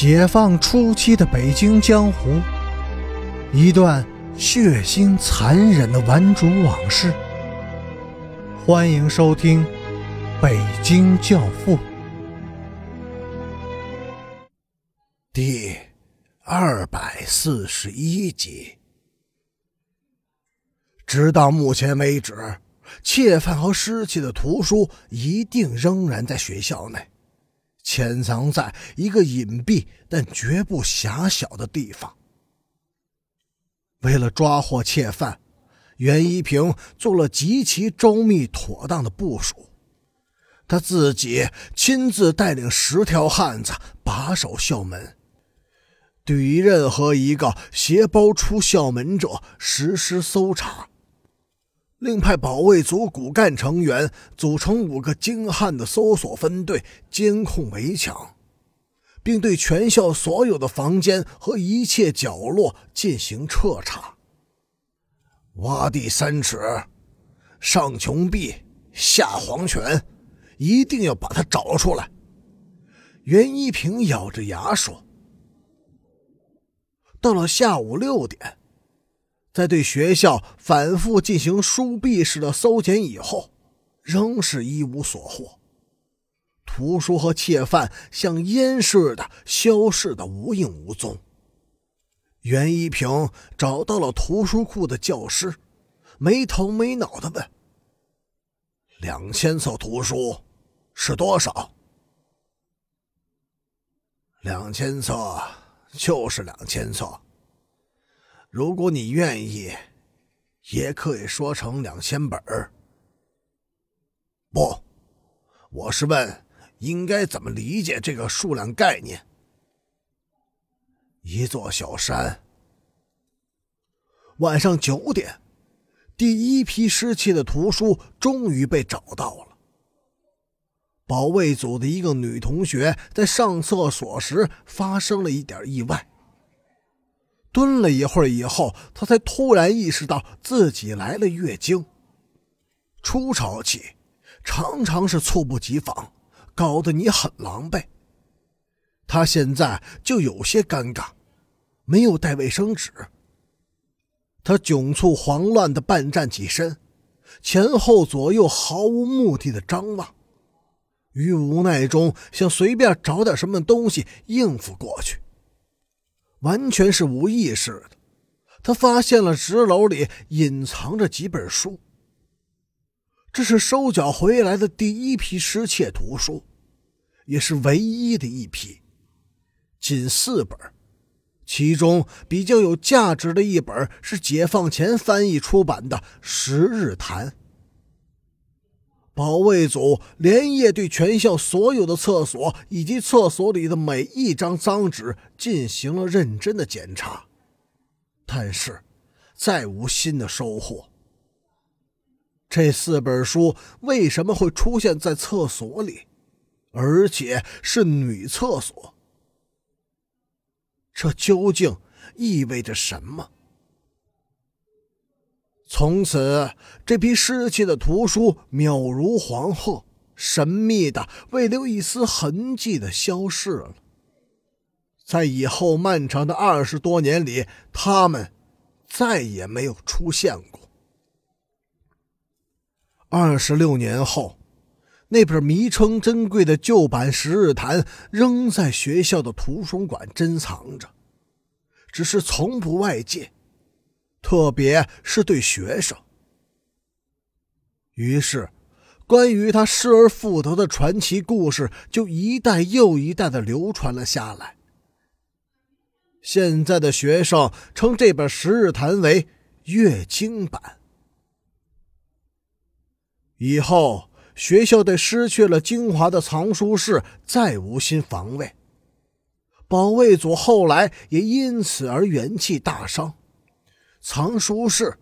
解放初期的北京江湖，一段血腥残忍的顽主往事。欢迎收听《北京教父》第二百四十一集。直到目前为止，窃犯和失窃的图书一定仍然在学校内。潜藏在一个隐蔽但绝不狭小的地方。为了抓获窃犯，袁一平做了极其周密妥当的部署。他自己亲自带领十条汉子把守校门，对于任何一个携包出校门者实施搜查。另派保卫组骨干成员组成五个精悍的搜索分队，监控围墙，并对全校所有的房间和一切角落进行彻查。挖地三尺，上穷碧，下黄泉，一定要把他找出来。袁一平咬着牙说：“到了下午六点。”在对学校反复进行书壁式的搜检以后，仍是一无所获。图书和窃犯像烟似的消失的无影无踪。袁一平找到了图书库的教师，没头没脑的问：“两千册图书是多少？”“两千册就是两千册。”如果你愿意，也可以说成两千本儿。不，我是问应该怎么理解这个数量概念。一座小山。晚上九点，第一批失窃的图书终于被找到了。保卫组的一个女同学在上厕所时发生了一点意外。蹲了一会儿以后，他才突然意识到自己来了月经。初潮期常常是猝不及防，搞得你很狼狈。他现在就有些尴尬，没有带卫生纸。他窘促慌乱的半站起身，前后左右毫无目的的张望，于无奈中想随便找点什么东西应付过去。完全是无意识的，他发现了纸篓里隐藏着几本书。这是收缴回来的第一批失窃图书，也是唯一的一批，仅四本。其中比较有价值的一本是解放前翻译出版的《十日谈》。保卫组连夜对全校所有的厕所以及厕所里的每一张脏纸进行了认真的检查，但是再无新的收获。这四本书为什么会出现在厕所里，而且是女厕所？这究竟意味着什么？从此，这批失窃的图书渺如黄鹤，神秘的、未留一丝痕迹的消失了。在以后漫长的二十多年里，他们再也没有出现过。二十六年后，那本名称珍贵的旧版《十日谈》仍在学校的图书馆珍藏着，只是从不外借。特别是对学生，于是，关于他失而复得的传奇故事就一代又一代的流传了下来。现在的学生称这本《十日谈》为“月经版”。以后，学校对失去了精华的藏书室再无心防卫，保卫组后来也因此而元气大伤。藏书室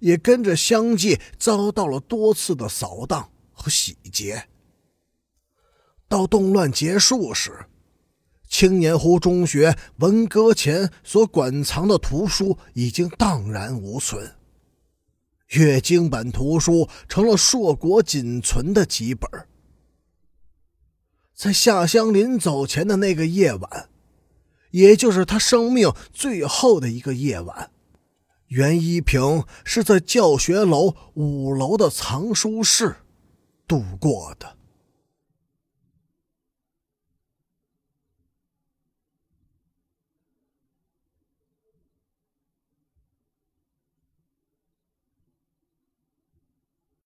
也跟着相继遭到了多次的扫荡和洗劫。到动乱结束时，青年湖中学文革前所馆藏的图书已经荡然无存，月经本图书成了硕果仅存的几本。在夏香林走前的那个夜晚，也就是他生命最后的一个夜晚。袁一平是在教学楼五楼的藏书室度过的。